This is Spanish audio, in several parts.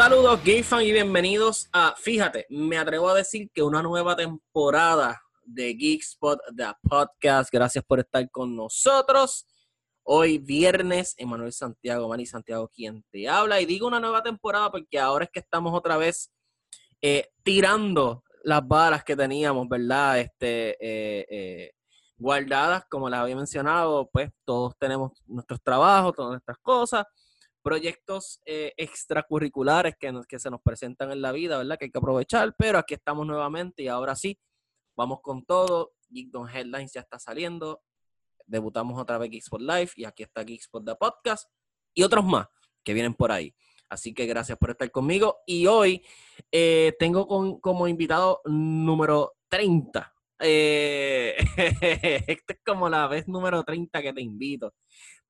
Saludos, gay fan, y bienvenidos a, fíjate, me atrevo a decir que una nueva temporada de Geekspot, de podcast. Gracias por estar con nosotros. Hoy viernes, Emanuel Santiago, Manny Santiago, quien te habla. Y digo una nueva temporada porque ahora es que estamos otra vez eh, tirando las balas que teníamos, ¿verdad? Este, eh, eh, guardadas, como les había mencionado, pues todos tenemos nuestros trabajos, todas nuestras cosas proyectos extracurriculares que, que se nos presentan en la vida, ¿verdad? Que hay que aprovechar, pero aquí estamos nuevamente y ahora sí, vamos con todo. Geekdom Headlines ya está saliendo. Debutamos otra vez Geekspot Live y aquí está Geekspot The Podcast y otros más que vienen por ahí. Así que gracias por estar conmigo. Y hoy eh, tengo como invitado número 30. Eh, este es como la vez número 30 que te invito.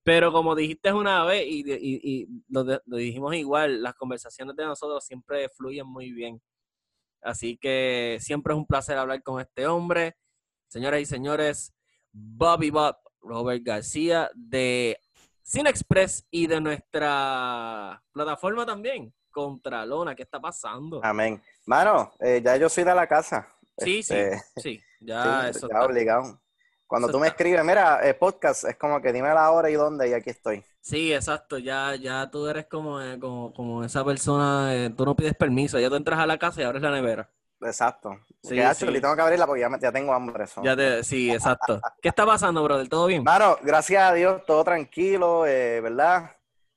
Pero como dijiste una vez y, lo, dijimos igual, las conversaciones de nosotros siempre fluyen muy bien. Así que siempre es un placer hablar con este hombre. Señoras y señores, Bobby Bob Robert García de Cine Express y de nuestra plataforma también, Contralona. ¿Qué está pasando? Amén. Mano, eh, ya yo soy de la casa. Sí, sí, este, sí. Ya, eso ya obligado. Cuando tú me escribes, mira, eh, podcast, es como que dime la hora y dónde y aquí estoy. Sí, exacto, ya, ya tú eres como, eh, como, esa persona, tú no pides permiso, ya tú entras a la casa y abres la nevera. Exacto. Sí, sí. tengo que abrirla porque ya, tengo hambre. Ya te, sí, exacto. ¿Qué está pasando, brother? ¿Todo bien? Claro, gracias a Dios, todo tranquilo, ¿verdad?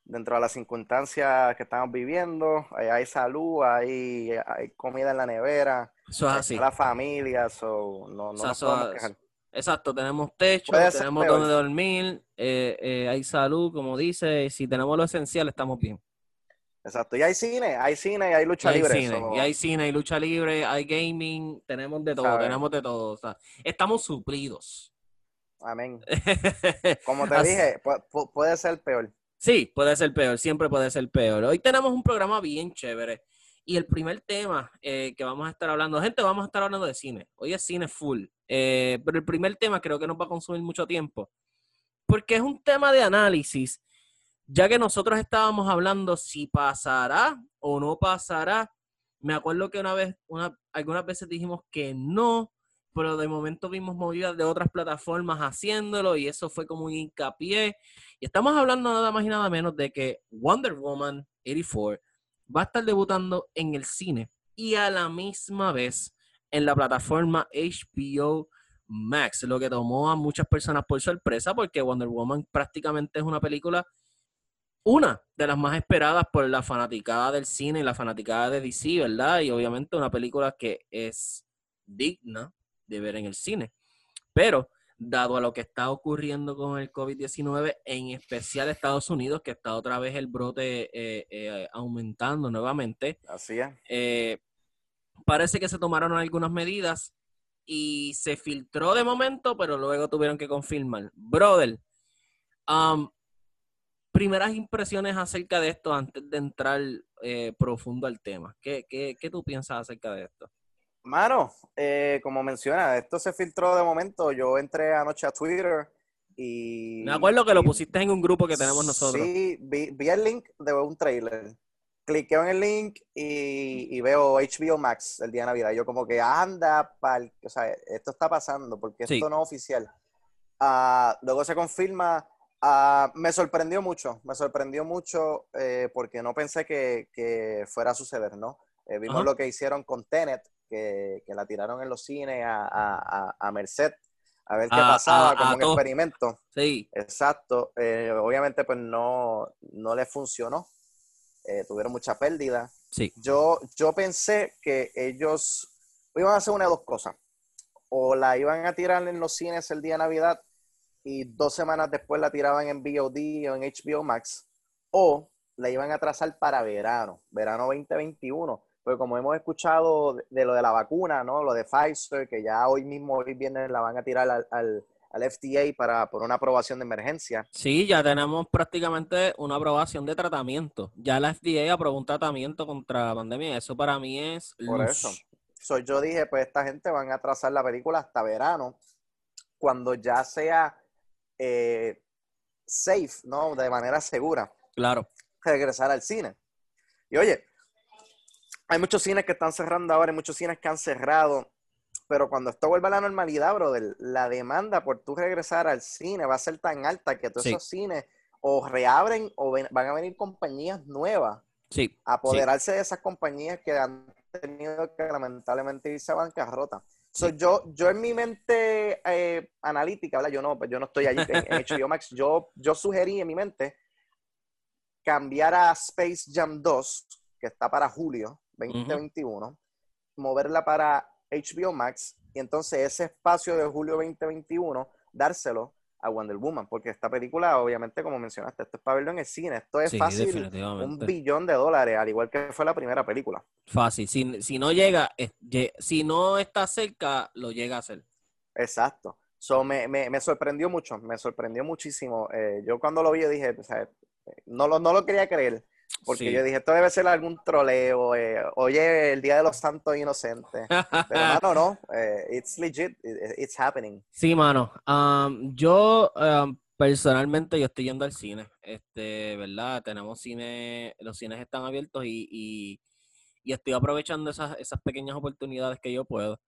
Dentro de las circunstancias que estamos viviendo, hay salud, hay, hay comida en la nevera. Eso es así. La familia, so, no, no nos podemos quejar. Exacto, tenemos techo, tenemos donde dormir, eh, eh, hay salud, como dice, si tenemos lo esencial estamos bien. Exacto, y hay cine, hay cine y hay lucha libre. Y hay cine, hay lucha libre, hay gaming, tenemos de todo, tenemos de todo. estamos suplidos. Amén. Como te dije, puede ser peor. Sí, puede ser peor, siempre puede ser peor. Hoy tenemos un programa bien chévere. Y el primer tema eh, que vamos a estar hablando, gente, vamos a estar hablando de cine. Hoy es cine full. Eh, pero el primer tema creo que nos va a consumir mucho tiempo. Porque es un tema de análisis, ya que nosotros estábamos hablando si pasará o no pasará. Me acuerdo que una vez, una, algunas veces dijimos que no, pero de momento vimos movidas de otras plataformas haciéndolo y eso fue como un hincapié. Y estamos hablando nada más y nada menos de que Wonder Woman 84 va a estar debutando en el cine y a la misma vez en la plataforma HBO Max, lo que tomó a muchas personas por sorpresa porque Wonder Woman prácticamente es una película, una de las más esperadas por la fanaticada del cine y la fanaticada de DC, ¿verdad? Y obviamente una película que es digna de ver en el cine. Pero dado a lo que está ocurriendo con el COVID-19, en especial Estados Unidos, que está otra vez el brote eh, eh, aumentando nuevamente. Así es. Eh, parece que se tomaron algunas medidas y se filtró de momento, pero luego tuvieron que confirmar. Brother, um, primeras impresiones acerca de esto antes de entrar profundo al tema. ¿Qué, qué, ¿Qué tú piensas acerca de esto? Mano, eh, como menciona, esto se filtró de momento. Yo entré anoche a Twitter y. Me acuerdo que lo pusiste en un grupo que tenemos nosotros. Sí, vi, el link de un trailer. Cliqueo en el link y, veo HBO Max el día de Navidad. Yo, como que anda, pal, o sea, esto está pasando porque esto no es oficial. Ah, luego se confirma. Ah, me sorprendió mucho, me sorprendió mucho eh, porque no pensé que, fuera a suceder, ¿no? Eh, vimos lo que hicieron con Tenet, que, la tiraron en los cines a, Merced a ver qué pasaba como un experimento. Sí. Exacto. Eh, obviamente, pues no, no le funcionó. Tuvieron mucha pérdida. Sí. Yo, yo pensé que ellos iban a hacer una de dos cosas. O la iban a tirar en los cines el día de Navidad y dos semanas después la tiraban en VOD o en HBO Max. O la iban a trazar para verano, verano 2021 pues como hemos escuchado de, lo de la vacuna, ¿no? Lo de Pfizer, que ya hoy mismo, hoy viernes la van a tirar al, al FDA para, por una aprobación de emergencia. Sí, ya tenemos prácticamente una aprobación de tratamiento. Ya la FDA aprobó un tratamiento contra la pandemia. Eso para mí es... Por eso. yo dije, pues esta gente van a trazar la película hasta verano, cuando ya sea eh, safe, ¿no? De manera segura. Claro. Regresar al cine. Y oye, hay muchos cines que están cerrando ahora, hay muchos cines que han cerrado pero cuando esto vuelva a la normalidad, brother, la demanda por tú regresar al cine va a ser tan alta que todos esos cines o reabren o van a venir compañías nuevas sí, a apoderarse de esas compañías que han tenido que lamentablemente irse a bancarrota. Yo, yo en mi mente eh, analítica, ¿verdad? Yo no, yo no estoy allí en, HBO Max, yo, yo sugerí en mi mente cambiar a Space Jam 2, que está para julio 2021, moverla para HBO Max y entonces ese espacio de julio 2021 dárselo a Wonder Woman, porque esta película, obviamente, como mencionaste, esto es para verlo en el cine, esto es fácil, un billón de dólares, al igual que fue la primera película. Fácil, si, si no llega, si no está cerca, lo llega a hacer. Exacto. So, me, me, me sorprendió mucho, me sorprendió muchísimo. Eh, yo cuando lo vi, dije, no, lo, no lo quería creer. Porque yo dije, esto debe ser algún troleo, eh, oye, el Día de los Santos Inocentes. Pero, mano, no, eh, it's legit, it's happening. Sí, mano. Um, yo, um, personalmente, yo estoy yendo al cine. Este, ¿verdad? Tenemos cine, los cines están abiertos y, y, estoy aprovechando esas, esas pequeñas oportunidades que yo puedo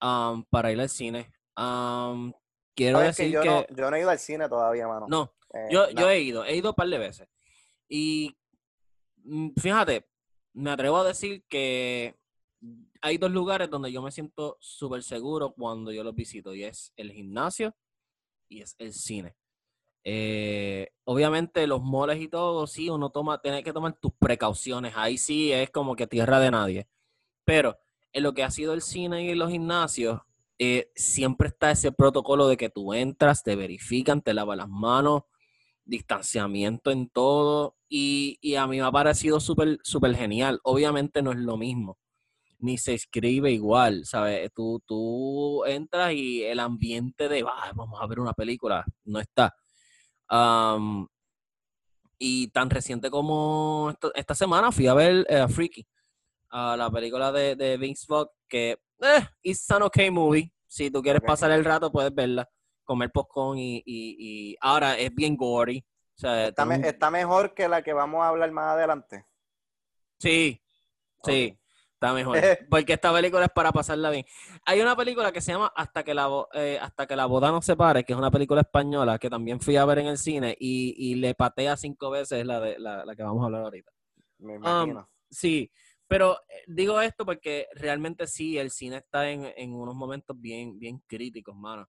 um, para ir al cine. quiero decir que, yo, No, yo no he ido al cine todavía, mano. No, eh, yo, yo he ido, he ido un par de veces. Y fíjate, me atrevo a decir que hay dos lugares donde yo me siento súper seguro cuando yo los visito y es el gimnasio y es el cine. Eh, obviamente los moles y todo, sí, uno toma, tiene que tomar tus precauciones. Ahí sí es como que tierra de nadie. Pero en lo que ha sido el cine y los gimnasios, eh, siempre está ese protocolo de que tú entras, te verifican, te lavas las manos, distanciamiento en todo y, a mí me ha parecido súper super genial. Obviamente no es lo mismo, ni se escribe igual, ¿sabes? Tú, tú entras y el ambiente de, vamos a ver una película, no está. y tan reciente como esta, semana fui a ver uh, Freaky, a la película de, de Vince Vaughn, que eh, it's an okay movie. Si tú quieres pasar el rato, puedes verla comer popcorn y, y, ahora es bien gory. O sea, está, mejor que la que vamos a hablar más adelante. Sí, sí, está mejor. Porque esta película es para pasarla bien. Hay una película que se llama Hasta que la, eh, Hasta que la boda no se pare, que es una película española que también fui a ver en el cine y, y le patea cinco veces la, de, la, la que vamos a hablar ahorita. Me imagino. Um, sí, pero eh, digo esto porque realmente sí, el cine está en, en unos momentos bien, bien críticos, mano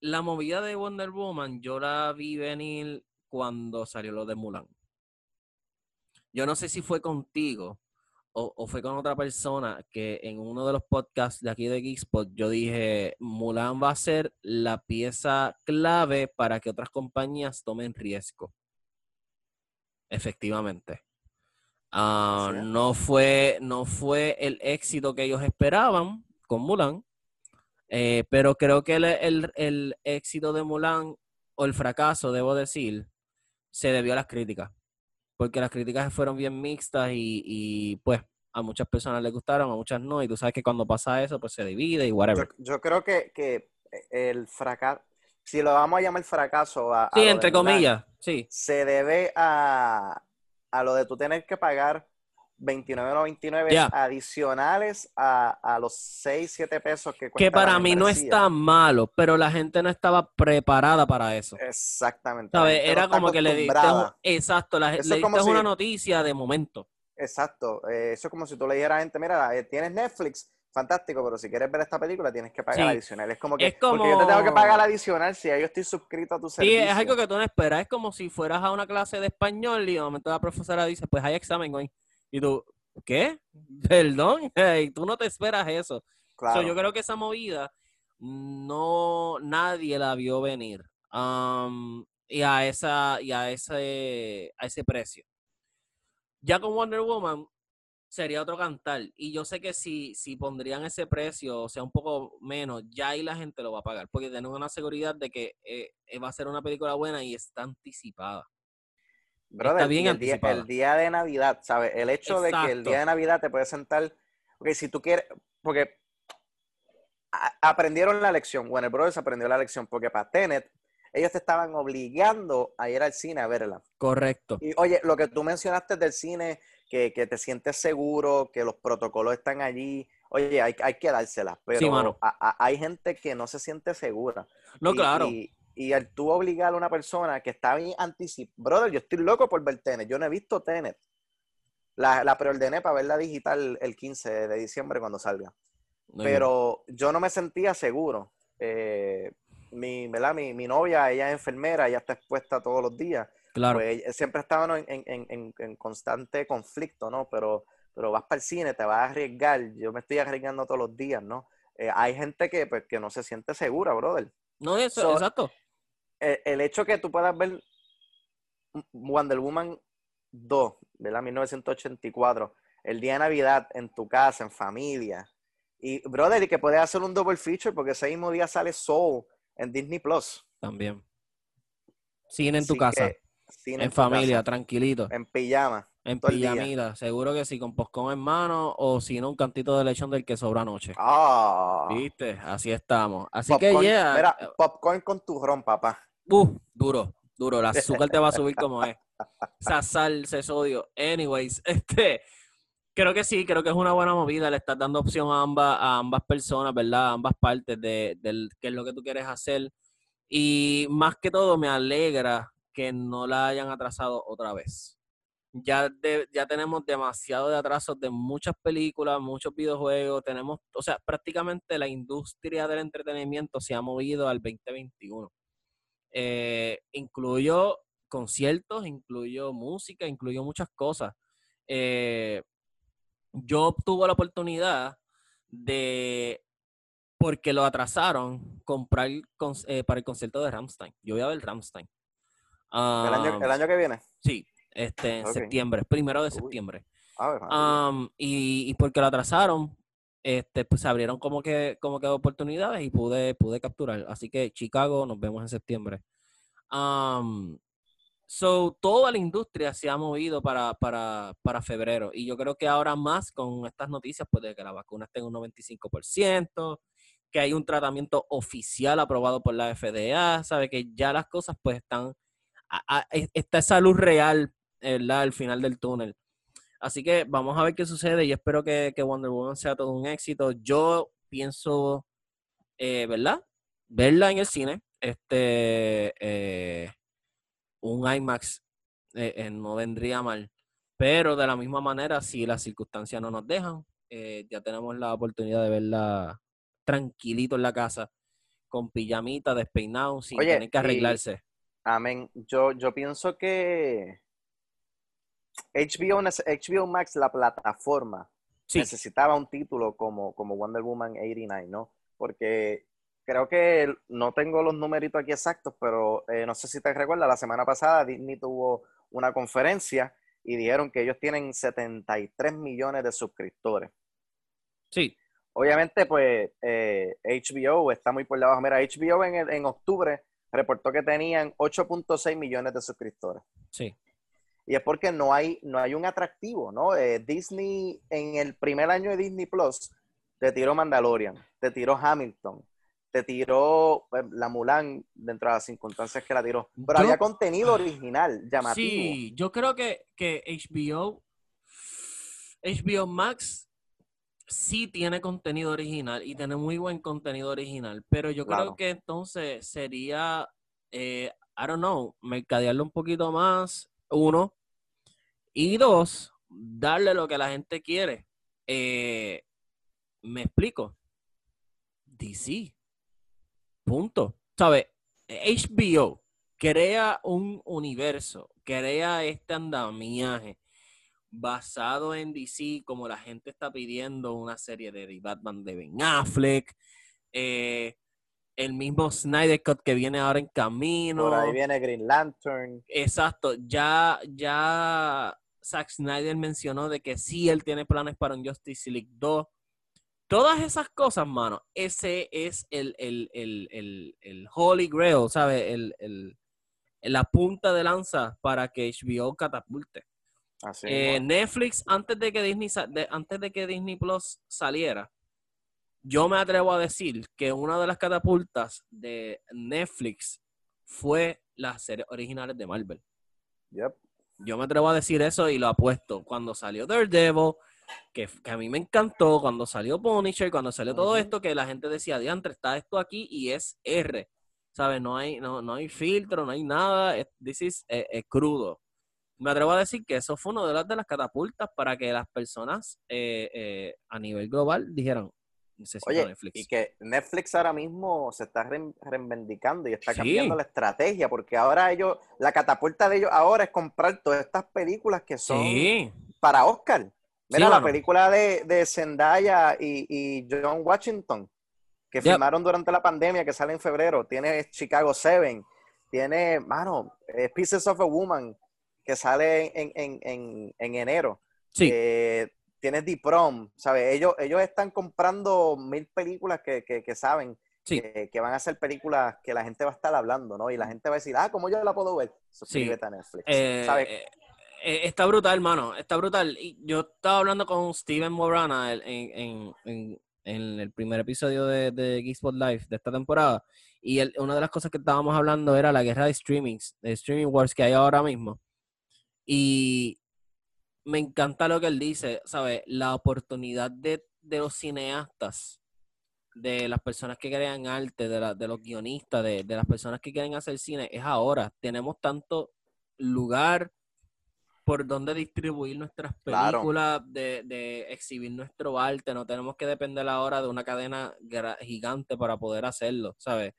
la movida de Wonder Woman, yo la vi venir cuando salió lo de Mulan. Yo no sé si fue contigo o, fue con otra persona que en uno de los podcasts de aquí de Geekspot yo dije, Mulan va a ser la pieza clave para que otras compañías tomen riesgo. Efectivamente. Ah, no, fue, no fue el éxito que ellos esperaban con Mulan, eh, pero creo que el, éxito de Mulan, o el fracaso, debo decir, se debió a las críticas. Porque las críticas fueron bien mixtas y, pues a muchas personas les gustaron, a muchas no. Y tú sabes que cuando pasa eso, pues se divide y whatever. Yo, creo que, el fracaso, si lo vamos a llamar fracaso. A, sí, entre comillas, sí. Se debe a, a lo de tú tener que pagar 29.99 adicionales a, los 6, 7 pesos que cuesta. Que para mí no está malo, pero la gente no estaba preparada para eso. Exactamente. Era como que le diste, exacto, la, le diste una noticia de momento. Exacto, eh, eso es como si tú le dijeras a la gente, mira, eh, tienes Netflix, fantástico, pero si quieres ver esta película tienes que pagar adicional. Es como que, porque yo te tengo que pagar adicional si yo estoy suscrito a tu servicio. Sí, es algo que tú no esperas, es como si fueras a una clase de español y de momento la profesora dice, pues hay examen hoy. Y tú, ¿qué? Perdón, tú no te esperas eso. Claro. yo creo que esa movida no nadie la vio venir. y a esa y a ese a ese precio. Ya con Wonder Woman sería otro cantar. Y yo sé que si, si pondrían ese precio, o sea, un poco menos, ya ahí la gente lo va a pagar, porque tenemos una seguridad de que eh, eh, va a ser una película buena y está anticipada. Está bien el, día, el día de Navidad, ¿sabes? El hecho de que el día de Navidad te puedes sentar, porque si tú quieres, porque aprendieron la lección, Warner Brothers aprendió la lección, porque para Tenet, ellos te estaban obligando a ir al cine a verla. Correcto. Y oye, lo que tú mencionaste del cine que, te sientes seguro, que los protocolos están allí. Oye, hay, hay que dárselas, pero hay gente que no se siente segura. No, claro. Y, y al tú obligar a una persona que está bien anticipada, brother, yo estoy loco por ver Tenet, yo no he visto Tenet. La, la preordené para verla digital el 15 de diciembre cuando salga. pero yo no me sentía seguro. Eh, mi, Mi, mi novia, ella es enfermera, ella está expuesta todos los días. Claro. Pues siempre estaban en, constante conflicto, ¿no? Pero, pero vas para el cine, te vas a arriesgar. Yo me estoy arriesgando todos los días, ¿no? Eh, hay gente que, pues, que no se siente segura, brother. No, eso, exacto. El, el, hecho que tú puedas ver Wonder Woman 2, ¿verdad? 1984, el día de Navidad en tu casa, en familia. Y, brother, y que puedes hacer un double feature porque ese mismo día sale Soul en Disney Plus. También. Cine en tu casa en familia, tranquilito. En pijama. En pijamita, seguro que sí, con poscón en mano o si no, un cantito de lechón del que sobra anoche. Ah. ¿Viste? Así estamos. Así que ya. Mira, popcorn con turrón, papá. Uh, duro, duro. El azúcar te va a subir como es. Esa sal, ese sodio. Anyways, este. Creo que sí, creo que es una buena movida. Le estás dando opción a ambas, a ambas personas, ¿verdad? A ambas partes de, de qué es lo que tú quieres hacer. Y más que todo, me alegra que no la hayan atrasado otra vez. Ya, ya tenemos demasiado de atrasos de muchas películas, muchos videojuegos, tenemos, o sea, prácticamente la industria del entretenimiento se ha movido al 2021. Eh, incluyó conciertos, incluyó música, incluyó muchas cosas. Eh, yo tuve la oportunidad de, porque lo atrasaron, comprar eh, para el concierto de Ramstein. Yo voy a ver Ramstein. ¿El, año, que viene? Sí, este, en septiembre, primero de septiembre. y, y, porque lo atrasaron, este, pues se abrieron como que, como que oportunidades y pude, pude capturar. Así que Chicago, nos vemos en septiembre. so, toda la industria se ha movido para, para, para, febrero. Y yo creo que ahora más con estas noticias, pues de que la vacuna esté en un 95%, que hay un tratamiento oficial aprobado por la FDA, sabe que ya las cosas pues están está esa luz real al final del túnel. Así que vamos a ver qué sucede y espero que, Wonder Woman sea todo un éxito. Yo pienso, eh, ¿verdad? Verla en el cine. Este, eh, un IMAX eh, no vendría mal. Pero de la misma manera, si las circunstancias no nos dejan, ya tenemos la oportunidad de verla tranquilito en la casa, con pijamita, despeinado, sin tener que arreglarse. Amén. Yo, yo pienso que HBO, HBO Max, la plataforma, necesitaba un título como, como Wonder Woman 89, ¿no? Porque creo que no tengo los numeritos aquí exactos, pero eh, no sé si te recuerdas, la semana pasada Disney tuvo una conferencia y dijeron que ellos tienen 73 millones de suscriptores. Sí. Obviamente, pues HBO eh, está muy por debajo. Mira, HBO en, en octubre reportó que tenían 8.6 millones de suscriptores. Sí. Y es porque no hay, no hay un atractivo, ¿no? Eh, Disney, en el primer año de Disney Plus, te tiró Mandalorian, te tiró Hamilton, te tiró pues, la Mulan dentro de las circunstancias que la tiró. Pero había contenido original, llamativo. Sí, yo creo que, que HBO, HBO Max sí tiene contenido original y tiene muy buen contenido original, pero yo creo que entonces sería, eh, I don't know, mercadearlo un poquito más, uno, y dos, darle lo que la gente quiere. Eh, me explico. DC. Punto. ¿Sabes? HBO crea un universo, crea este andamiaje basado en DC, como la gente está pidiendo una serie de Batman de Ben Affleck, eh, el mismo Snyder Cut que viene ahora en camino. Por ahí viene Green Lantern. Exacto, ya, ya Zack Snyder mencionó de que sí, él tiene planes para un Justice League 2. Todas esas cosas, mano, ese es el, el, Holy Grail, ¿sabes? El, la punta de lanza para que HBO catapulte. Eh, Netflix, antes de que Disney antes de que Disney Plus saliera, yo me atrevo a decir que una de las catapultas de Netflix fue las series originales de Marvel. Yo me atrevo a decir eso y lo apuesto. Cuando salió Daredevil, que, que a mí me encantó, cuando salió Punisher, cuando salió todo esto, que la gente decía, diantre, está esto aquí y es R. ¿Sabes? No hay, no, no hay filtro, no hay nada. Es, this es, crudo. Me atrevo a decir que eso fue una de las, de las catapultas para que las personas eh, eh, a nivel global dijeran, Oye, Netflix. Y que Netflix ahora mismo se está reivindicando y está cambiando la estrategia, porque ahora ellos, la catapulta de ellos ahora es comprar todas estas películas que son para Oscar. Mira, la película de, de Zendaya y, John Washington, que filmaron durante la pandemia, que sale en febrero. Tiene Chicago Seven, tiene, mano, eh, Pieces of a Woman, que sale en, en, en, enero. Sí. Eh, tienes The Prom, ¿sabes? Ellos, ellos están comprando mil películas que, saben que, van a ser películas que la gente va a estar hablando, ¿no? Y la gente va a decir, ah, ¿cómo yo la puedo ver? Suscríbete a Netflix. Eh, eh, eh, está brutal, hermano, está brutal. Yo estaba hablando con Steven Morana en, el primer episodio de, de Geekspot Live de esta temporada. Y una de las cosas que estábamos hablando era la guerra de streamings, de streaming wars que hay ahora mismo. Y me encanta lo que él dice, ¿sabes? La oportunidad de, los cineastas, de las personas que crean arte, de, de los guionistas, de, las personas que quieren hacer cine, es ahora. Tenemos tanto lugar por donde distribuir nuestras películas, de, exhibir nuestro arte. No tenemos que depender ahora de una cadena gigante para poder hacerlo, ¿sabes?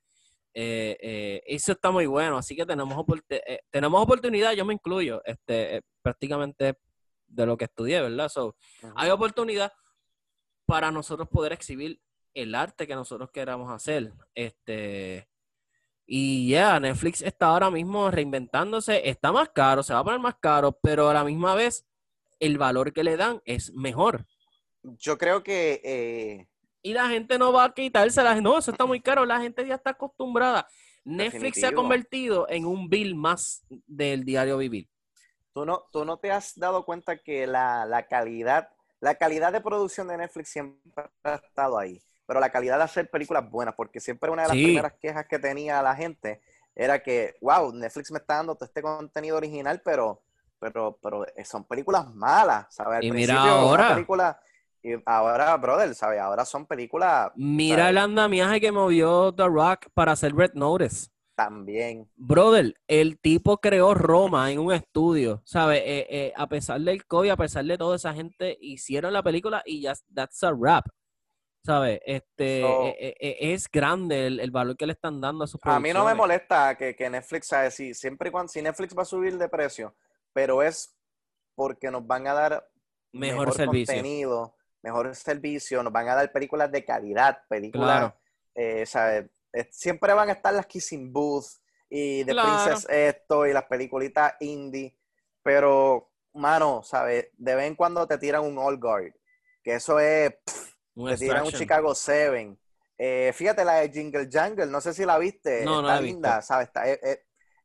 Eh, eh, eso está muy bueno, así que tenemos, eh, tenemos oportunidad, yo me incluyo, este, prácticamente de lo que estudié, ¿verdad? So, Hay oportunidad para nosotros poder exhibir el arte que nosotros queramos hacer. Este, y ya, Netflix está ahora mismo reinventándose, está más caro, se va a poner más caro, pero a la misma vez el valor que le dan es mejor. Yo creo que... Eh, y la gente no va a quitársela, no, eso está muy caro, la gente ya está acostumbrada. Netflix se ha convertido en un bill más del diario vivir. ¿Tú no, tú no te has dado cuenta que la, calidad, la calidad de producción de Netflix siempre ha estado ahí, pero la calidad de hacer películas buenas, porque siempre una de las primeras quejas que tenía la gente era que, wow, Netflix me está dando todo este contenido original, pero, pero, pero son películas malas, ¿sabes? y mira ahora. Y ahora, brother, ¿sabes? Ahora son películas. Mira el andamiaje que movió The Rock para hacer Red Notice. También. Brother, el tipo creó Roma en un estudio, ¿sabes? Eh, eh, a pesar del COVID, a pesar de toda esa gente, hicieron la película y ya, that's a rap. ¿Sabes? Este, eh, es grande el, valor que le están dando a sus A mí no me molesta que, Netflix, ¿sabes? Si, siempre y cuando, si Netflix va a subir de precio, pero es porque nos van a dar mejor, servicio. contenido, mejor servicio, nos van a dar películas de calidad, películas, ¿sabes? siempre van a estar las Kissing Booth y The Princess esto y las peliculitas indie, pero, mano, ¿sabes? De vez en cuando te tiran un All Guard, que eso es, te tiran un Chicago Seven. Eh, fíjate la de Jingle Jungle, no sé si la viste, no, está linda, ¿sabes?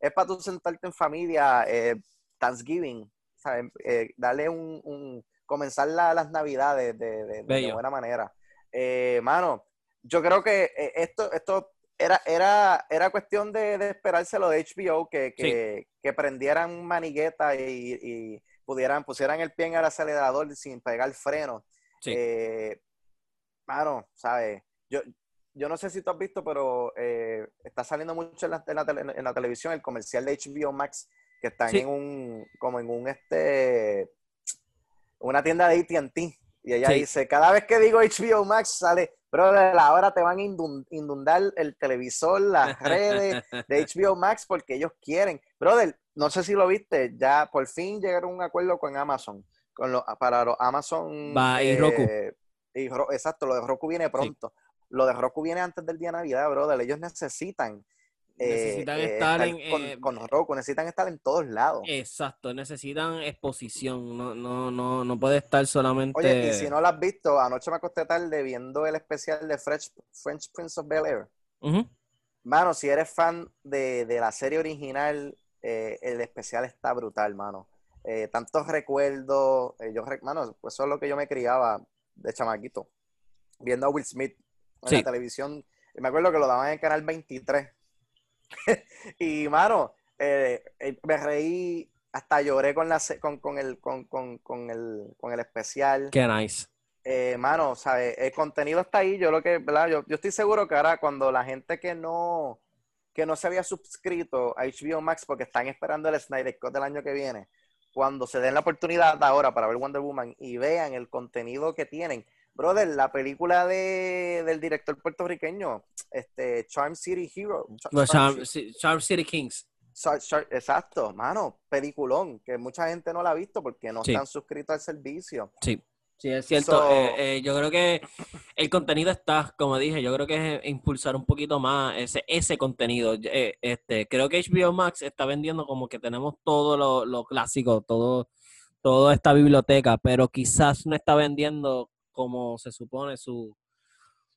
es, para tú sentarte en familia, eh, Thanksgiving, ¿sabes? Eh, darle un, comenzar las navidades de, de, buena manera. mano, yo creo que esto, esto era, era, era cuestión de, de esperárselo de HBO, que, que, prendieran manigueta y, pudieran, pusieran el pie en el acelerador sin pegar freno. Sí. Eh, mano, ¿sabes? Yo, yo no sé si tú has visto, pero eh, está saliendo mucho en la, en, la televisión el comercial de HBO Max, que están en un, como en un, este, una tienda de AT&T. Y ella dice, cada vez que digo HBO Max sale pero ahora te van a inundar el televisor, las redes de HBO Max porque ellos quieren. Brother, no sé si lo viste, ya por fin llegaron a un acuerdo con Amazon, con lo, para los Amazon. Va, y eh, Roku. exacto, lo de Roku viene pronto. Lo de Roku viene antes del día de Navidad, brother. Ellos necesitan necesitan estar, en, con, Roku, necesitan estar en todos lados. Exacto, necesitan exposición, no, no, no, no puede estar solamente. Oye, y si no lo has visto, anoche me acosté tarde viendo el especial de French, French Prince of Bel Air. Mano, si eres fan de, la serie original, el especial está brutal, mano. tantos recuerdos, yo, mano, pues eso es lo que yo me criaba de chamaquito, viendo a Will Smith en la televisión. Me acuerdo que lo daban en el canal 23. y, mano, eh, eh, me reí, hasta lloré con, la, con, con, el, con, con, con, el, con el especial. Qué nice. Eh, mano, ¿sabes? El contenido está ahí. Yo lo que, ¿verdad? Yo, yo estoy seguro que ahora cuando la gente que no, que no se había suscrito a HBO Max porque están esperando el Snyder Cut del año que viene, cuando se den la oportunidad ahora para ver Wonder Woman y vean el contenido que tienen, brother, la película de, del director puertorriqueño, este, Charm City Hero. Charm, City Kings. exacto, mano, peliculón, que mucha gente no la ha visto porque no están suscritos al servicio. Sí. Sí, es cierto. Eh, eh, yo creo que el contenido está, como dije, yo creo que es impulsar un poquito más ese, ese contenido. Eh, este, creo que HBO Max está vendiendo como que tenemos todo lo, lo clásico, todo, toda esta biblioteca, pero quizás no está vendiendo como se supone su,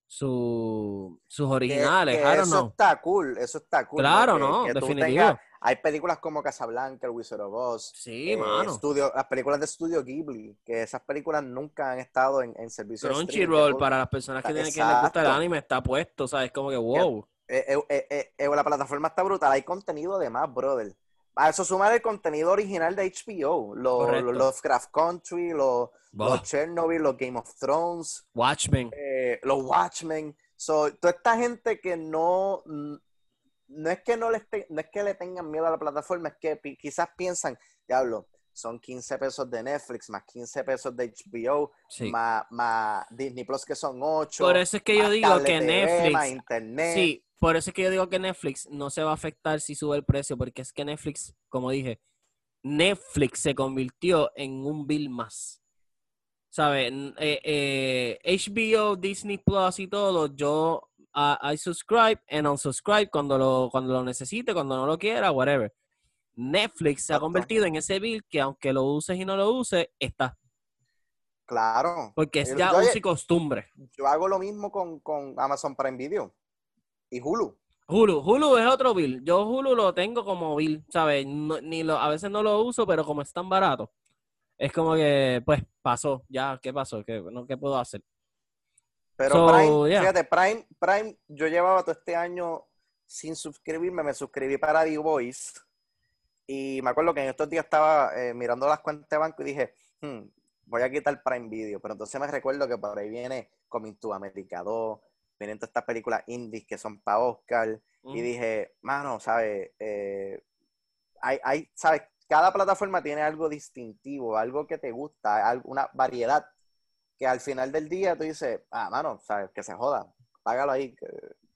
su sus originales. eso está cool, eso está cool. Claro, ¿no? Definitivo. hay películas como Casablanca, El Wizard of Oz. Sí, eh, Estudio, las películas de estudio Ghibli, que esas películas nunca han estado en, en servicio Crunchyroll, para las personas que tienen que les gusta el anime, está puesto, ¿sabes? Como que wow. Eh, eh, la plataforma está brutal, hay contenido de más, brother. A eso sumar el contenido original de HBO, los, los Craft Country, los, los Chernobyl, los Game of Thrones, Watchmen, eh, los Watchmen. So, toda esta gente que no, no es que no, les no es que le tengan miedo a la plataforma, es que quizás piensan, diablo, son 15 pesos de Netflix, más 15 pesos de HBO, más, más, Disney Plus que son 8. Por eso es que yo digo que Netflix. Más internet. Sí, por eso es que yo digo que Netflix no se va a afectar si sube el precio, porque es que Netflix, como dije, Netflix se convirtió en un bill más. ¿Sabes? Eh, HBO, eh, Disney Plus y todo, yo I subscribe and unsubscribe cuando lo, cuando lo necesite, cuando no lo quiera, whatever. Netflix se ha convertido en ese bill que aunque lo uses y no lo uses, está. Claro. Porque es ya uso y costumbre. Yo hago lo mismo con, con Amazon Prime Video y Hulu. Hulu, Hulu es otro bill. Yo Hulu lo tengo como bill, ¿sabes? ni lo, a veces no lo uso, pero como es tan barato, es como que, pues, pasó, ya, ¿qué pasó? ¿Qué, no, ¿qué puedo hacer? Pero Prime, fíjate, Prime, Prime, yo llevaba todo este año sin suscribirme, me suscribí para The Voice y me acuerdo que en estos días estaba eh, mirando las cuentas de banco y dije, hmm, voy a quitar Prime Video, pero entonces me recuerdo que por ahí viene Coming to America 2, vienen todas estas películas indies que son para Oscar, y dije, mano, ¿sabes? Eh, hay, hay, ¿sabes? Cada plataforma tiene algo distintivo, algo que te gusta, alguna variedad, que al final del día tú dices, ah, mano, ¿sabes? Que se joda, págalo ahí.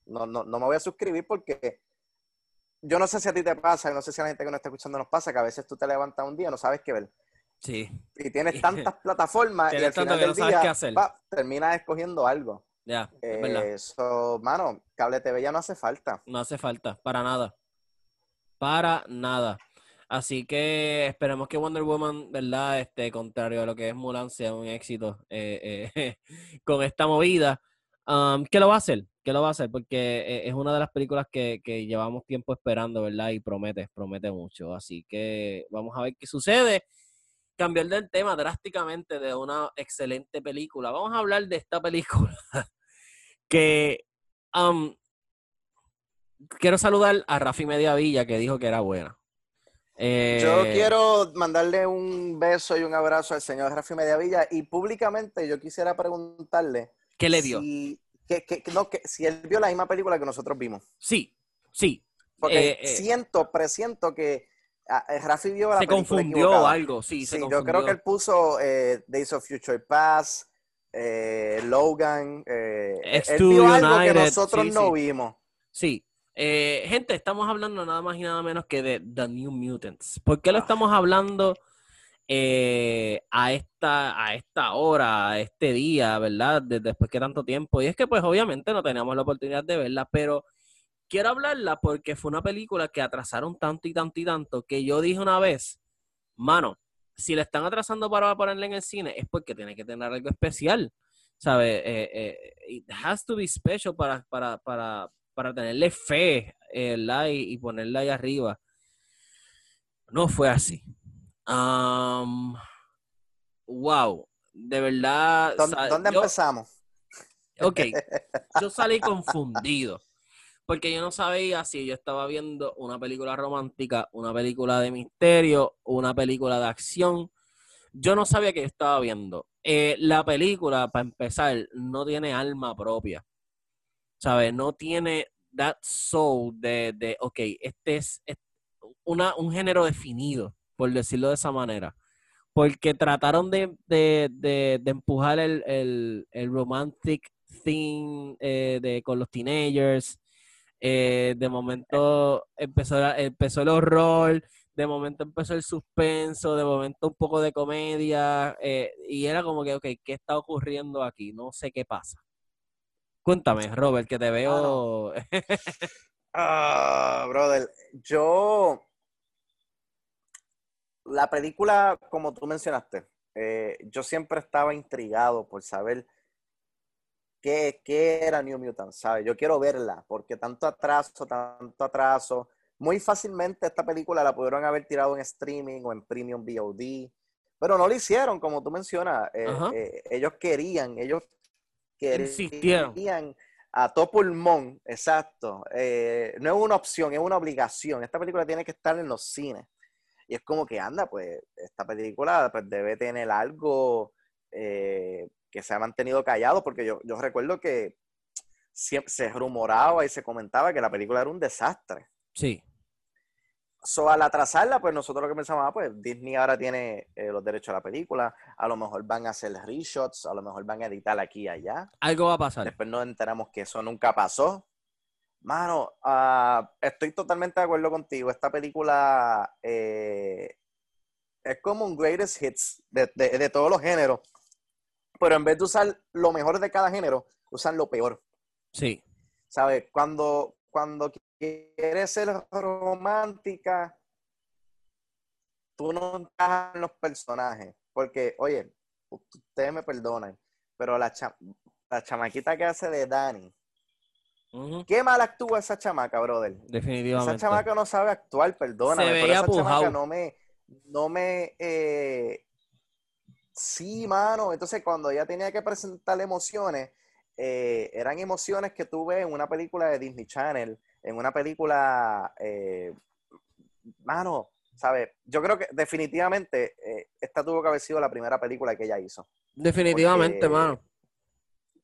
No, no, no me voy a suscribir porque yo no sé si a ti te pasa, no sé si a la gente que nos está escuchando nos pasa, que a veces tú te levantas un día y no sabes qué ver. Sí. Y tienes tantas plataformas y al final del día terminas escogiendo algo. Ya, verdad. Eso, mano, cable TV ya no hace falta. No hace falta, para nada. Para nada. Así que esperemos que Wonder Woman, ¿verdad? Este, contrario a lo que es Mulan, sea un éxito eh, eh, con esta movida. Um, ¿Qué lo va a hacer? ¿Qué lo va a hacer? Porque eh, es una de las películas que, que, llevamos tiempo esperando, ¿verdad? Y promete, promete mucho. Así que vamos a ver qué sucede cambiar del tema drásticamente de una excelente película. Vamos a hablar de esta película que um, quiero saludar a Rafi Mediavilla que dijo que era buena. Eh, yo quiero mandarle un beso y un abrazo al señor Rafi Mediavilla y públicamente yo quisiera preguntarle ¿Qué le dio? Si, que, no, que, si él vio la misma película que nosotros vimos. Sí, sí. Porque eh, eh. siento, presiento que eh, Rafi vio la Se confundió algo, sí, sí yo creo que él puso eh, Days of Future Past, eh, Logan, eh, él vio algo que nosotros no vimos. Sí, gente, estamos hablando nada más y nada menos que de The New Mutants. ¿Por qué lo ah. estamos hablando a, esta, a esta hora, a este día, verdad? después que tanto tiempo. Y es que pues obviamente no teníamos la oportunidad de verla, pero quiero hablarla porque fue una película que atrasaron tanto y tanto y tanto que yo dije una vez, mano, si le están atrasando para ponerle en el cine es porque tiene que tener algo especial, ¿sabes? Eh, eh, it has to be special para, para, para, para tenerle fe eh, y, y, ponerla ahí arriba. No fue así. Um, wow, de verdad. ¿Dónde, empezamos? Ok, yo salí confundido. Porque yo no sabía si yo estaba viendo una película romántica, una película de misterio, una película de acción. Yo no sabía que yo estaba viendo. Eh, la película, para empezar, no tiene alma propia. ¿Sabes? No tiene that soul de, de ok, este es, una, un género definido, por decirlo de esa manera. Porque trataron de, empujar el, romantic thing eh, de, con los teenagers eh, de momento empezó, empezó el horror, de momento empezó el suspenso, de momento un poco de comedia, eh, y era como que, ok, ¿qué está ocurriendo aquí? No sé qué pasa. Cuéntame, Robert, que te veo... ah, brother, yo... La película, como tú mencionaste, eh, yo siempre estaba intrigado por saber qué, era New Mutant, ¿sabes? Yo quiero verla, porque tanto atraso, tanto atraso. Muy fácilmente esta película la pudieron haber tirado en streaming o en Premium VOD, pero no lo hicieron, como tú mencionas. Eh, eh, ellos querían, ellos querían a todo pulmón, exacto. Eh, no es una opción, es una obligación. Esta película tiene que estar en los cines. Y es como que anda, pues esta película pues, debe tener algo que se ha mantenido callado, porque yo, yo recuerdo que siempre se rumoraba y se comentaba que la película era un desastre. Sí. So, al atrasarla, pues nosotros lo que pensábamos, ah, pues Disney ahora tiene eh, los derechos a la película, a lo mejor van a hacer reshots, a lo mejor van a editar aquí y allá. Algo va a pasar. Después nos enteramos que eso nunca pasó. Mano, uh, estoy totalmente de acuerdo contigo. Esta película eh, es como un greatest hits de, de todos los géneros pero en vez de usar lo mejor de cada género, usan lo peor. Sí. ¿Sabes? Cuando, cuando quieres ser romántica, tú no encajas en los personajes. Porque, oye, ustedes me perdonan, pero la, la chamaquita que hace de Dani, Qué mal actúa esa chamaca, brother. Definitivamente. Esa chamaca no sabe actuar, perdóname. pero esa chamaca no me, no me, eh, Sí, mano. Entonces, cuando ella tenía que presentar emociones, eh, eran emociones que tuve en una película de Disney Channel, en una película, eh, mano, ¿sabes? Yo creo que definitivamente eh, esta tuvo que haber sido la primera película que ella hizo. Definitivamente, mano.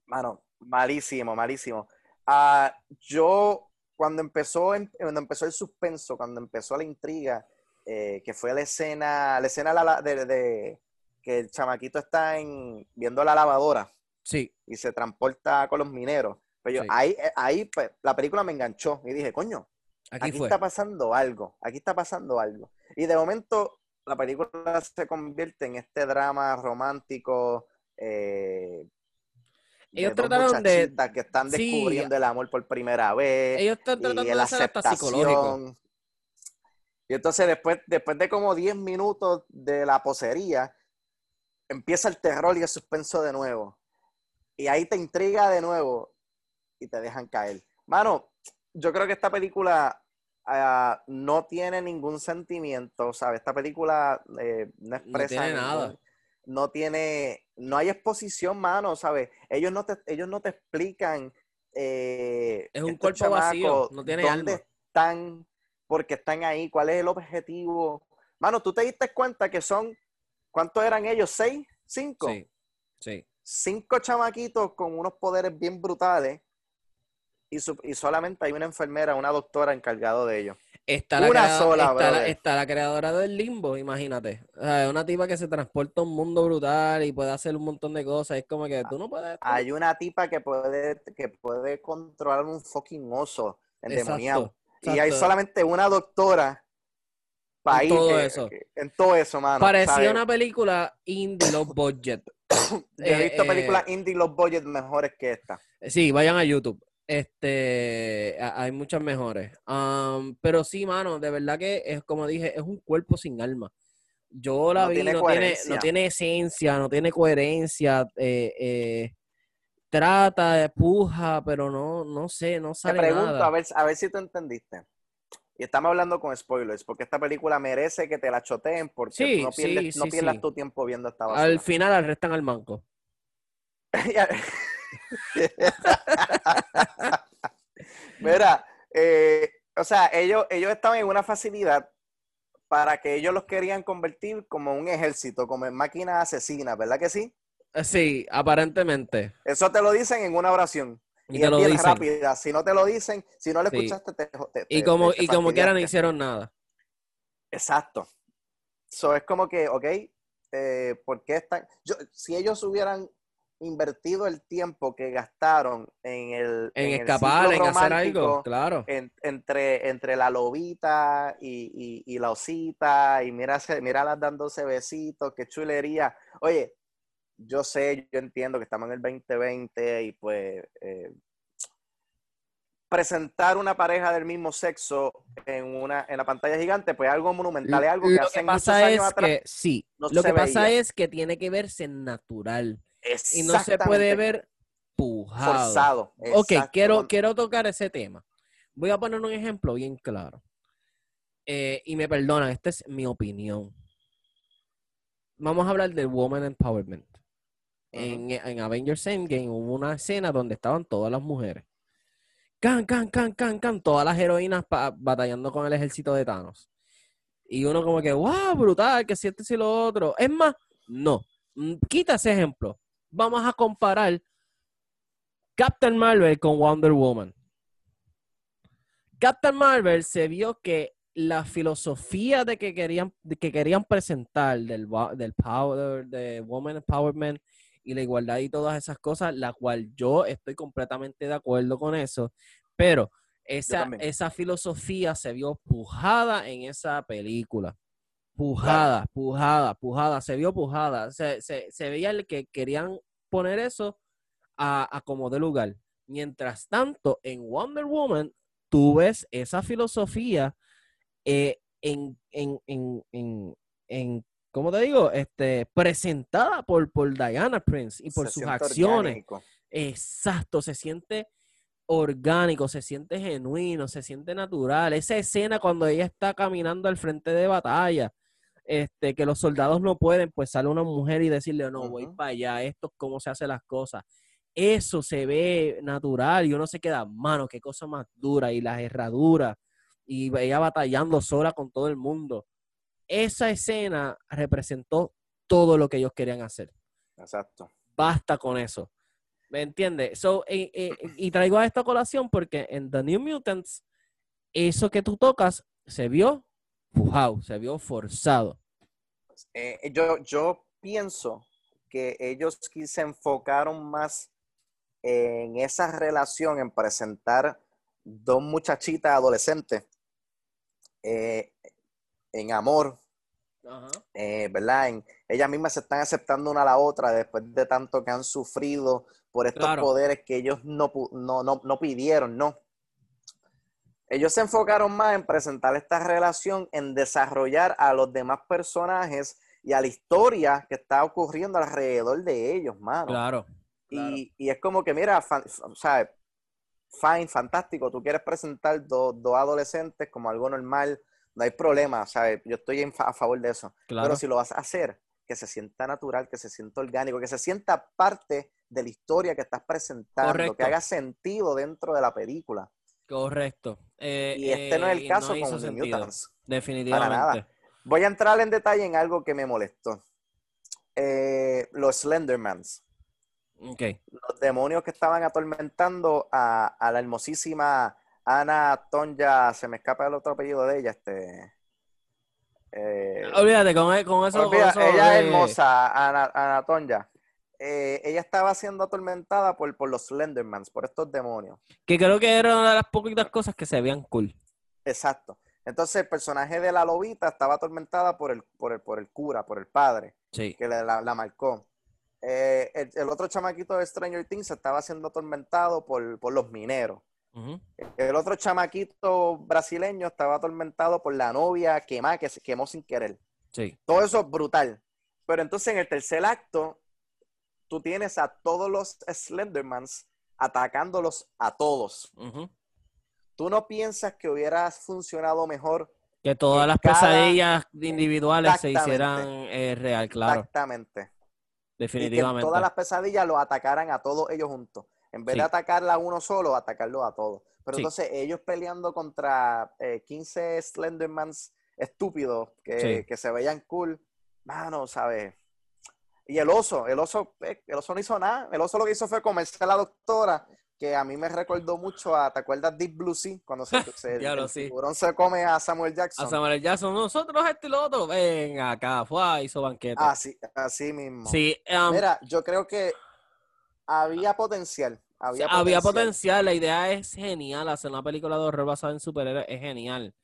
Mano, malísimo, malísimo. Ah, yo, cuando empezó, cuando empezó el suspenso, cuando empezó la intriga, que fue la escena, la escena de que el chamaquito está en, viendo la lavadora. Sí. Y se transporta con los mineros. Pero pues ahí, eh, ahí pues, la película me enganchó y dije, coño, aquí, está pasando algo, aquí está pasando algo. Y de momento la película se convierte en este drama romántico. Eh, ellos trataron de que están descubriendo el amor por primera vez. Ellos están tratando de hacer hasta psicológico. Y entonces después, después de como 10 minutos de la posería, empieza el terror y el suspenso de nuevo. Y ahí te intriga de nuevo y te dejan caer. Mano, yo creo que esta película ah, no tiene ningún sentimiento, ¿sabes? Esta película eh, no expresa no tiene nada. No tiene, no hay exposición, mano, ¿sabes? Ellos no te, ellos no te explican. Eh, es un cuerpo vacío, no tiene dónde están, porque están ahí, cuál es el objetivo. Mano, tú te diste cuenta que son ¿Cuántos eran ellos? ¿Seis? ¿Cinco? Sí, sí. Cinco chamaquitos con unos poderes bien brutales y, y solamente hay una enfermera, una doctora encargado de ellos. Está la, una sola, está, la, creadora del limbo, imagínate. O una tipa que se transporta a un mundo brutal y puede hacer un montón de cosas. Es como que tú no puedes. Hay una tipa que puede, que puede controlar un fucking oso endemoniado. Y hay solamente una doctora en todo eso. En todo eso, mano. Parecía una película indie low budget. he visto eh, películas indie low budget mejores que esta. Sí, vayan a YouTube. Este, hay muchas mejores. pero sí, mano, de verdad que es como dije, es un cuerpo sin alma. Yo la vi, no tiene, no tiene esencia, no tiene coherencia. Eh, eh, trata, puja, pero no, no sé, no sale Te pregunto, A, ver, a ver si tú entendiste. Y estamos hablando con spoilers, porque esta película merece que te la choteen porque tú no pierdes, no pierdas tu tiempo viendo esta basura. Al final arrestan al manco. Mira, eh, o sea, ellos, ellos estaban en una facilidad para que ellos los querían convertir como un ejército, como en máquinas asesinas, ¿verdad que sí? Sí, aparentemente. Eso te lo dicen en una oración. Y, es bien rápida. Si no te lo dicen, si no lo escuchaste, te, te, Y como, y como quieran, no hicieron nada. Exacto. Eso es como que, ok, eh, ¿por qué están...? Yo, si ellos hubieran invertido el tiempo que gastaron en el en, escapar, en hacer algo, claro. entre, entre la lobita y, y, la osita, y mira, las dándose besitos, qué chulería. Oye, yo sé, yo entiendo que estamos en el 2020 y pues eh, presentar una pareja del mismo sexo en una en la pantalla gigante, pues algo monumental, es algo que hace muchos años es que, sí, lo que pasa es que tiene que verse natural y no se puede ver pujado. Forzado. Ok, quiero, quiero tocar ese tema. Voy a poner un ejemplo bien claro. Eh, y me perdonan, esta es mi opinión. Vamos a hablar del Woman Empowerment en, Avengers Endgame hubo una escena donde estaban todas las mujeres. Can, can, can, can, can, todas las heroínas batallando con el ejército de Thanos. Y uno como que, wow, brutal, que y lo otro. Es más, no. Mm, quita ese ejemplo. Vamos a comparar Captain Marvel con Wonder Woman. Captain Marvel se vio que la filosofía de que querían, que querían presentar del, del power, de Woman Empowerment y la igualdad y todas esas cosas, la cual yo estoy completamente de acuerdo con eso, pero esa, esa filosofía se vio pujada en esa película. Pujada, pujada, pujada, se vio pujada. Se, se, veía el que querían poner eso a, como de lugar. Mientras tanto, en Wonder Woman, tú ves esa filosofía eh, en, en, en, en, ¿cómo te digo? Este, presentada por, por Diana Prince y por sus acciones. Exacto, se siente orgánico, se siente genuino, se siente natural. Esa escena cuando ella está caminando al frente de batalla, este, que los soldados no pueden, pues sale una mujer y decirle, no, voy para allá, esto es cómo se hacen las cosas. Eso se ve natural y uno se queda, mano, qué cosa más dura y las herraduras y ella batallando sola con todo el mundo esa escena representó todo lo que ellos querían hacer. Exacto. Basta con eso. ¿Me entiendes? So, eh, eh, y traigo a esta colación porque en The New Mutants, eso que tú tocas se vio pujado, se vio forzado. Eh, yo, yo pienso que ellos se enfocaron más en esa relación, en presentar dos muchachitas adolescentes en amor, eh, ¿verdad? En, ellas mismas se están aceptando una a la otra después de tanto que han sufrido por estos poderes que ellos no, no, no, pidieron, ¿no? Ellos se enfocaron más en presentar esta relación, en desarrollar a los demás personajes y a la historia que está ocurriendo alrededor de ellos, mano. Claro. Y, y, es como que, mira, o sea, fine, fantástico, tú quieres presentar dos adolescentes como algo normal, no hay problema, ¿sabes? Yo estoy a favor de eso. Pero si lo vas a hacer, que se sienta natural, que se sienta orgánico, que se sienta parte de la historia que estás presentando, que haga sentido dentro de la película. Correcto. Eh, y este no es el eh, caso con los Mutants. Definitivamente. Para nada. Voy a entrar en detalle en algo que me molestó. Eh, los Slendermans. Okay. Los demonios que estaban atormentando a, a la hermosísima Ana Tonja, se me escapa el otro apellido de ella, este. Eh, olvídate, con, e, con, eso, Ella es hermosa, Ana, Ana Tonja. Eh, ella estaba siendo atormentada por, por los Slendermans, por estos demonios. Que creo que era una de las poquitas cosas que se veían cool. Exacto. Entonces el personaje de la lobita estaba atormentada por el, por el, por el cura, por el padre, sí. que la, la, marcó. eh, el, otro chamaquito de Stranger Things estaba siendo atormentado por, los mineros. El otro chamaquito brasileño estaba atormentado por la novia quemada que se quemó sin querer. Sí. Todo eso es brutal. Pero entonces en el tercer acto, tú tienes a todos los Slendermans atacándolos a todos. ¿Tú no piensas que hubiera funcionado mejor? Que todas las pesadillas individuales se hicieran eh, real, claro. Exactamente. Definitivamente. que todas las pesadillas lo atacaran a todos ellos juntos. En vez de atacarla a uno solo, atacarlo a todos. Pero entonces ellos peleando contra 15 eh, Slendermans estúpidos que, que, se veían cool. Mano, ¿sabes? Y el oso, el oso, eh, el oso no hizo nada. El oso lo que hizo fue comerse a la doctora, que a mí me recordó mucho a, ¿te acuerdas Deep Blue Sea? Cuando se, se el, tiburón se come a Samuel Jackson. A Samuel Jackson, nosotros este y lo otro. Venga acá, fue, hizo banquete. Así, así mismo. Sí, um, Mira, yo creo que había potencial. Había, potencial. había potencial. La idea es genial. Hacer una película de horror basada en superhéroes es genial.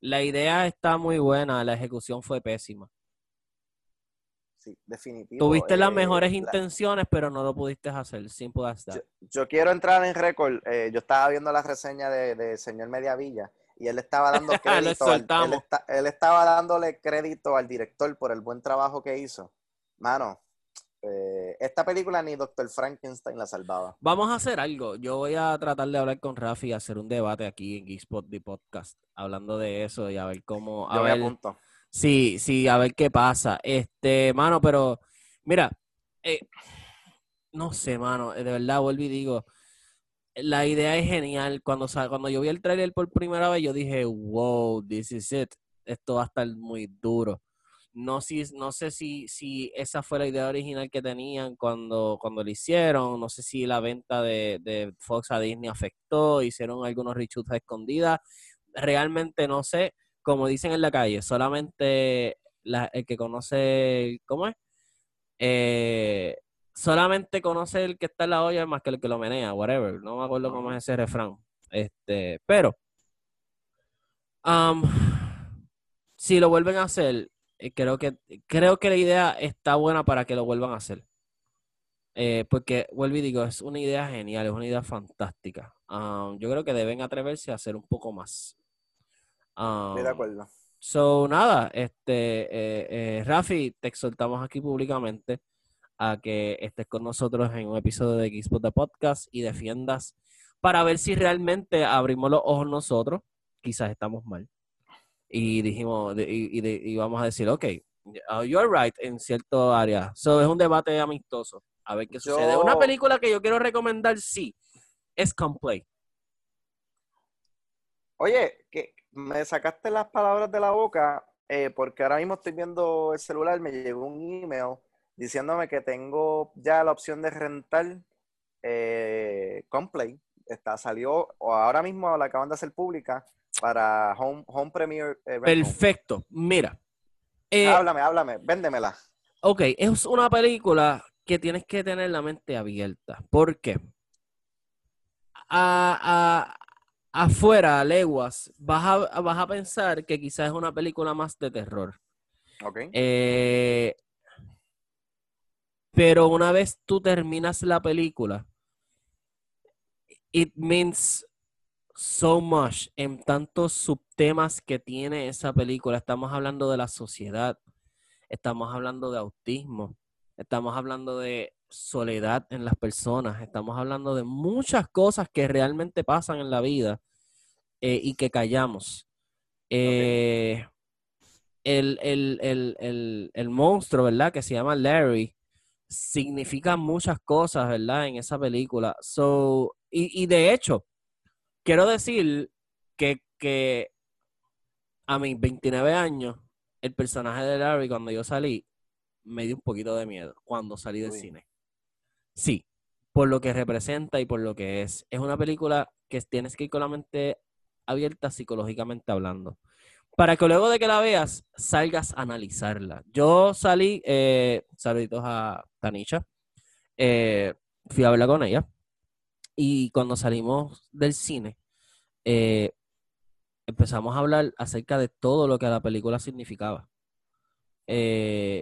La idea está muy buena, la ejecución fue pésima definitivo. Tuviste las eh, mejores intenciones, pero no lo pudiste hacer. Simple as Yo, quiero entrar en récord. Eh, yo estaba viendo la reseña de, señor Mediavilla y él estaba dando crédito. él, estaba dándole crédito al director por el buen trabajo que hizo. Mano, eh, esta película ni Doctor Frankenstein la salvaba. Vamos a hacer algo. Yo voy a tratar de hablar con Rafi y hacer un debate aquí en Geekspot de Podcast, hablando de eso y a ver cómo. yo me apunto. Sí, sí, a ver qué pasa. Este, mano, pero mira, eh, no sé, mano, de verdad vuelvo y digo, la idea es genial. Cuando, cuando yo vi el trailer por primera vez, yo dije, wow, this is it. Esto va a estar muy duro. No, si, no sé si, si esa fue la idea original que tenían cuando, cuando lo hicieron. No sé si la venta de, de Fox a Disney afectó, hicieron algunos reshoots a escondidas. Realmente no sé como dicen en la calle, solamente el que conoce, ¿cómo es? Eh, solamente conoce el que está en la olla más que el que lo menea, whatever. No me acuerdo cómo es ese refrán. Este, pero um, si lo vuelven a hacer, creo que creo que la idea está buena para que lo vuelvan a hacer. Eh, porque vuelvo y digo, es una idea genial, es una idea fantástica. Um, yo creo que deben atreverse a hacer un poco más. Estoy de acuerdo. So, nada, este, eh, eh, Rafi, te exhortamos aquí públicamente a que estés con nosotros en un episodio de Xbox de Podcast y defiendas para ver si realmente abrimos los ojos nosotros, quizás estamos mal. Y dijimos, y, vamos a decir, ok, uh, you're right en cierto área. So, es un debate amistoso. A ver qué sucede. Una película que yo quiero recomendar, sí, es Complay. Oye, que me sacaste las palabras de la boca eh, porque ahora mismo estoy viendo el celular, me llegó un email diciéndome que tengo ya la opción de rentar eh, Complay. Está, salió, o ahora mismo la acaban de hacer pública para Home, home Premiere. Eh, Perfecto, mira. háblame, háblame, véndemela. Ok, es una película que tienes que tener la mente abierta. ¿Por qué? a, afuera, leguas, vas a, vas a pensar que quizás es una película más de terror. Ok. Eh, pero una vez tú terminas la película, it means so much en tantos subtemas que tiene esa película. Estamos hablando de la sociedad, estamos hablando de autismo, estamos hablando de soledad en las personas, estamos hablando de muchas cosas que realmente pasan en la vida eh, y que callamos. Eh, el, monstruo, ¿verdad? Que se llama Larry, significa muchas cosas, ¿verdad? En esa película. So, y, de hecho, quiero decir que, que a mis 29 años, el personaje de Larry, cuando yo salí, me dio un poquito de miedo cuando salí del cine. Sí, por lo que representa y por lo que es. Es una película que tienes que ir con la mente abierta psicológicamente hablando. Para que luego de que la veas, salgas a analizarla. Yo salí, eh, saluditos a Tanisha, eh, fui a verla con ella. Y cuando salimos del cine, eh, empezamos a hablar acerca de todo lo que la película significaba.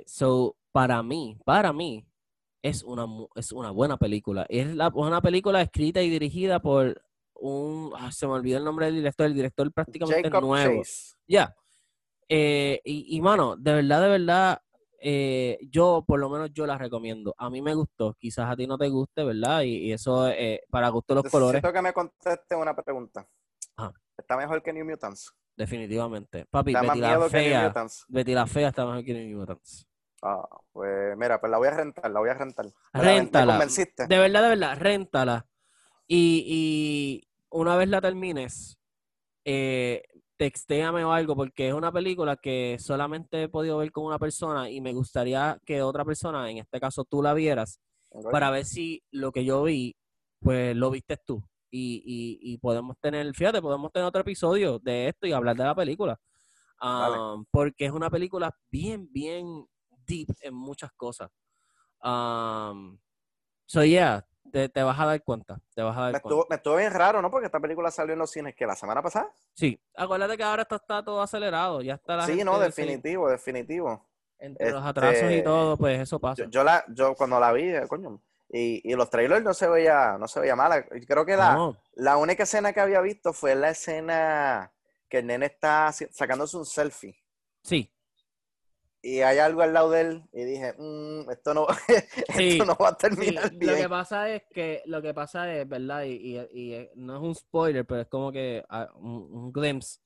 so, para mí, para mí, es una, es una buena película. Es la, una película escrita y dirigida por un... Ah, se me olvidó el nombre del director, el director prácticamente nuevo. Ya. Eh, y, y, mano, de verdad, de verdad, eh, yo, por lo menos yo la recomiendo. A mí me gustó, quizás a ti no te guste, ¿verdad? Y, eso, eh, para gusto los colores. Necesito que me conteste una pregunta. ¿Está mejor que New Mutants? Definitivamente. Papi, Betty la, fea, Betty la fea está mejor que New Mutants. Ah, pues mira, pues la voy a rentar, la voy a rentar. Réntala. De verdad, de verdad, réntala. Y, y una vez la termines, eh, textéame o algo, porque es una película que solamente he podido ver con una persona y me gustaría que otra persona, en este caso tú la vieras, para ver si lo que yo vi, pues lo viste tú. Y, y, y, podemos tener, fíjate, podemos tener otro episodio de esto y hablar de la película. Um, porque es una película bien, bien deep en muchas cosas. Um, so, yeah, te, vas a dar cuenta. Te vas a dar me, Estuvo, me estuvo bien raro, ¿no? Porque esta película salió en los cines que la semana pasada. Sí. Acuérdate que ahora esto está todo acelerado. Ya está la Sí, no, definitivo, definitivo. Entre los atrasos y este, todo, pues eso pasa. Yo, la, yo cuando la vi, eh, coño, y, y, los trailers no se veía, no se veía mala. Creo que la, la única escena que había visto fue la escena que el nene está sacándose un selfie. Sí y hay algo al lado de él y dije, mm, esto, no, esto no va a terminar bien. Lo que pasa es que, lo que pasa es, ¿verdad? Y, y, no es un spoiler, pero es como que ah, un, glimpse.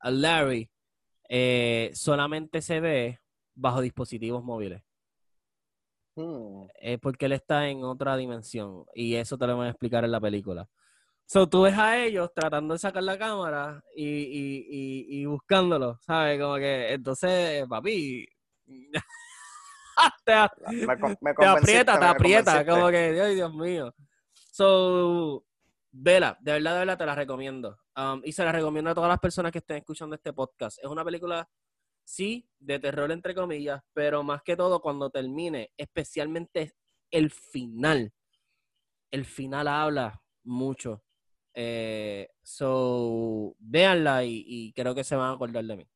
A Larry eh, solamente se ve bajo dispositivos móviles. Hmm. Es porque él está en otra dimensión y eso te lo voy a explicar en la película. So, tú ves a ellos tratando de sacar la cámara y, y, y, buscándolo, ¿sabes? Como que, entonces, papi, te, aprieta, te aprieta, como que, Dios, Dios mío. So, vela, de verdad, de verdad te la recomiendo. Um, y se la recomiendo a todas las personas que estén escuchando este podcast. Es una película, sí, de terror entre comillas, pero más que todo cuando termine, especialmente el final. El final habla mucho eh, so, véanla y, creo que se van a acordar de mí.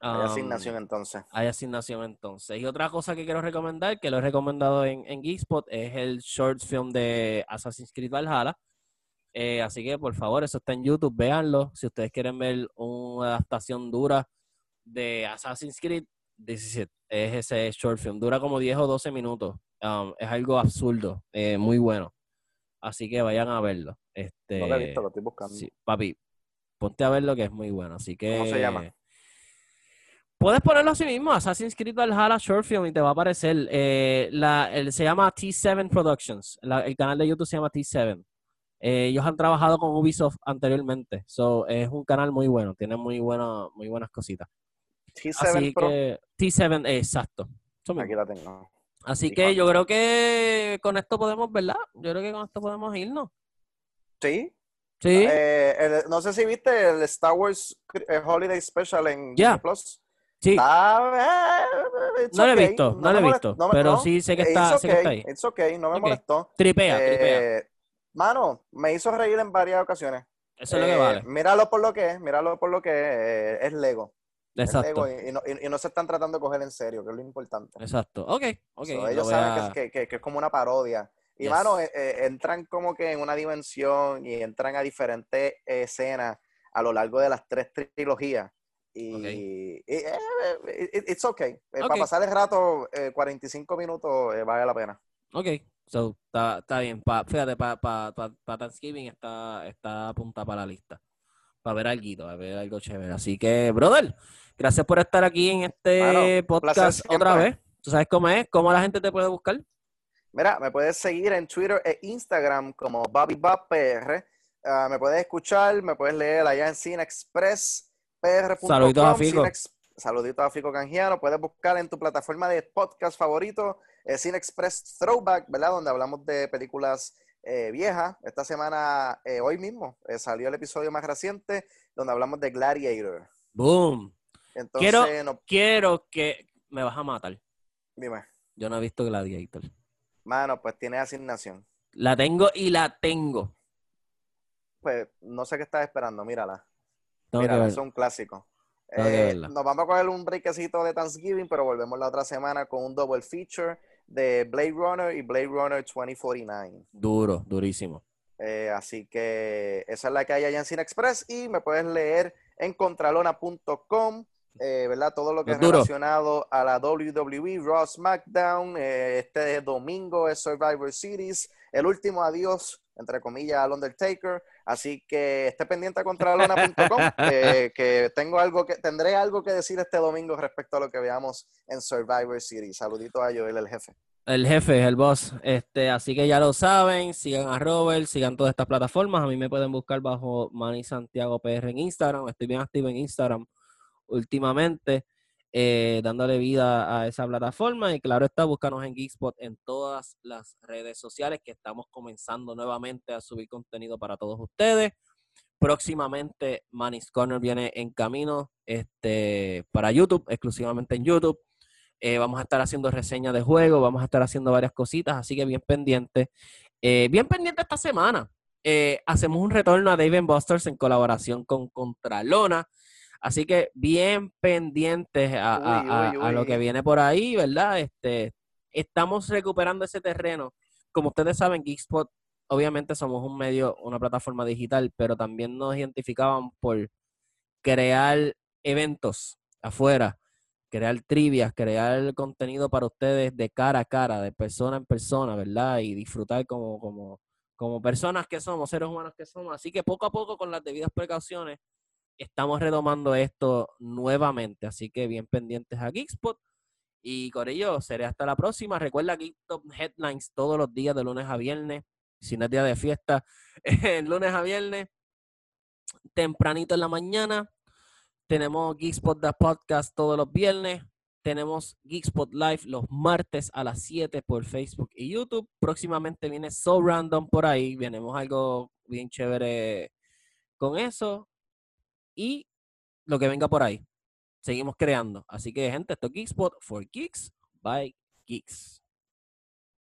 hay um, asignación entonces. Hay asignación entonces. Y otra cosa que quiero recomendar, que lo he recomendado en, en Geekspot, es el short film de Assassin's Creed Valhalla. Eh, así que por favor, eso está en YouTube, véanlo. Si ustedes quieren ver una adaptación dura de Assassin's Creed, es ese short film. Dura como 10 o 12 minutos. Um, es algo absurdo, eh, muy bueno. Así que vayan a verlo. Este, no lo he visto, lo estoy buscando. Sí, papi, ponte a verlo que es muy bueno. Así que. ¿Cómo se llama? Puedes ponerlo así mismo, Assassin's Creed Valhalla Short Film y te va a aparecer. Eh, la, se llama T7 Productions. el canal de YouTube se llama T7. Eh, ellos han trabajado con Ubisoft anteriormente. So, es un canal muy bueno. Tiene muy, bueno, muy buenas cositas. T7 Así que, T7, exacto. Aquí la tengo. Así que yo creo que con esto podemos, ¿verdad? Yo creo que con esto podemos irnos. Sí. Sí. Eh, no sé si viste el Star Wars eh, Holiday Special en Plus. Sí. Eh, no lo he visto, no, lo he visto. pero sí sé que, está, sé que está ahí. It's okay, no me molestó. Tripea, tripea. Mano, me hizo reír en varias ocasiones. Eso es lo que vale. Míralo por lo que es, míralo por lo que es, es Lego. Exacto. Y no, y, no, se están tratando de coger en serio, que es lo importante. Exacto. Ok, ok. ellos saben que, que, que, es como una parodia. Y, mano, eh, eh, entran como que en una dimensión y entran a diferentes escenas a lo largo de las tres trilogías. Y, okay. Eh, it's okay. Para pasar el rato, 45 minutos vale la pena. Ok, so, está, bien. fíjate, para pa, pa, Thanksgiving está, está para la lista para ver algo, para ver algo chévere. Así que, brother, gracias por estar aquí en este podcast otra vez. ¿Tú sabes cómo es? ¿Cómo la gente te puede buscar? Mira, me puedes seguir en Twitter e Instagram como BobbyBobPR. Ah, me puedes escuchar, me puedes leer allá en cinexpresspr.com. Saluditos a Fico. saluditos a Fico Canjiano. Puedes buscar en tu plataforma de podcast favorito, eh, Cinexpress Throwback, ¿verdad? Donde hablamos de películas eh, vieja. Esta semana, eh, hoy mismo, eh, salió el episodio más reciente donde hablamos de Gladiator. Boom. Entonces, quiero, quiero que me vas a matar. Dime. Yo no he visto Gladiator. Mano, pues tiene asignación. La tengo y la tengo. Pues no sé qué estás esperando, mírala. mírala, es un clásico. nos vamos a coger un breakcito de Thanksgiving, pero volvemos la otra semana con un double feature de Blade Runner y Blade Runner 2049. Duro, durísimo. Eh, así que esa es la que hay allá en Cine Express y me puedes leer en contralona.com, eh, ¿verdad? Todo lo que es relacionado a la WWE, Raw SmackDown. Eh, este domingo es Survivor Series, el último adiós, entre comillas, al Undertaker. Así que esté pendiente a contralona.com, que tengo algo que, tendré algo que decir este domingo respecto a lo que veamos en Survivor Series. Saludito a Joel, el jefe. El jefe, el boss. Este, así que ya lo saben, sigan a Robert, sigan todas estas plataformas. A mí me pueden buscar bajo Manny Santiago PR en Instagram. Estoy bien activo en Instagram últimamente, eh, dándole vida a esa plataforma. Y claro está, búscanos en Geekspot en todas las redes sociales que estamos comenzando nuevamente a subir contenido para todos ustedes. Próximamente Manny's Corner viene en camino este, para YouTube, exclusivamente en YouTube. Eh, vamos a estar haciendo reseñas de juego, vamos a estar haciendo varias cositas, así que bien pendiente. Eh, bien pendiente esta semana. Hacemos un retorno a Dave Busters en colaboración con Contralona. Así que bien pendientes a, lo que viene por ahí, ¿verdad? Este, estamos recuperando ese terreno. Como ustedes saben, Geekspot, obviamente somos un medio, una plataforma digital, pero también nos identificaban por crear eventos afuera crear trivias, crear contenido para ustedes de cara a cara, de persona en persona, ¿verdad? Y disfrutar como, como, como personas que somos, seres humanos que somos. Así que poco a poco, con las debidas precauciones, estamos retomando esto nuevamente. Así que bien pendientes a Geekspot. Y Corillo, seré hasta la próxima. Recuerda Geektop Headlines todos los días de lunes a viernes. Si no es día de fiesta, lunes a viernes, tempranito en la mañana. Tenemos Geekspot The Podcast todos los viernes. Tenemos Geekspot Live los martes a las 7 por Facebook y YouTube. Próximamente viene So Random por ahí. Venemos algo bien chévere con eso. Y lo que venga por ahí. Seguimos creando. Así que, gente, esto es Geekspot for Geeks by Geeks.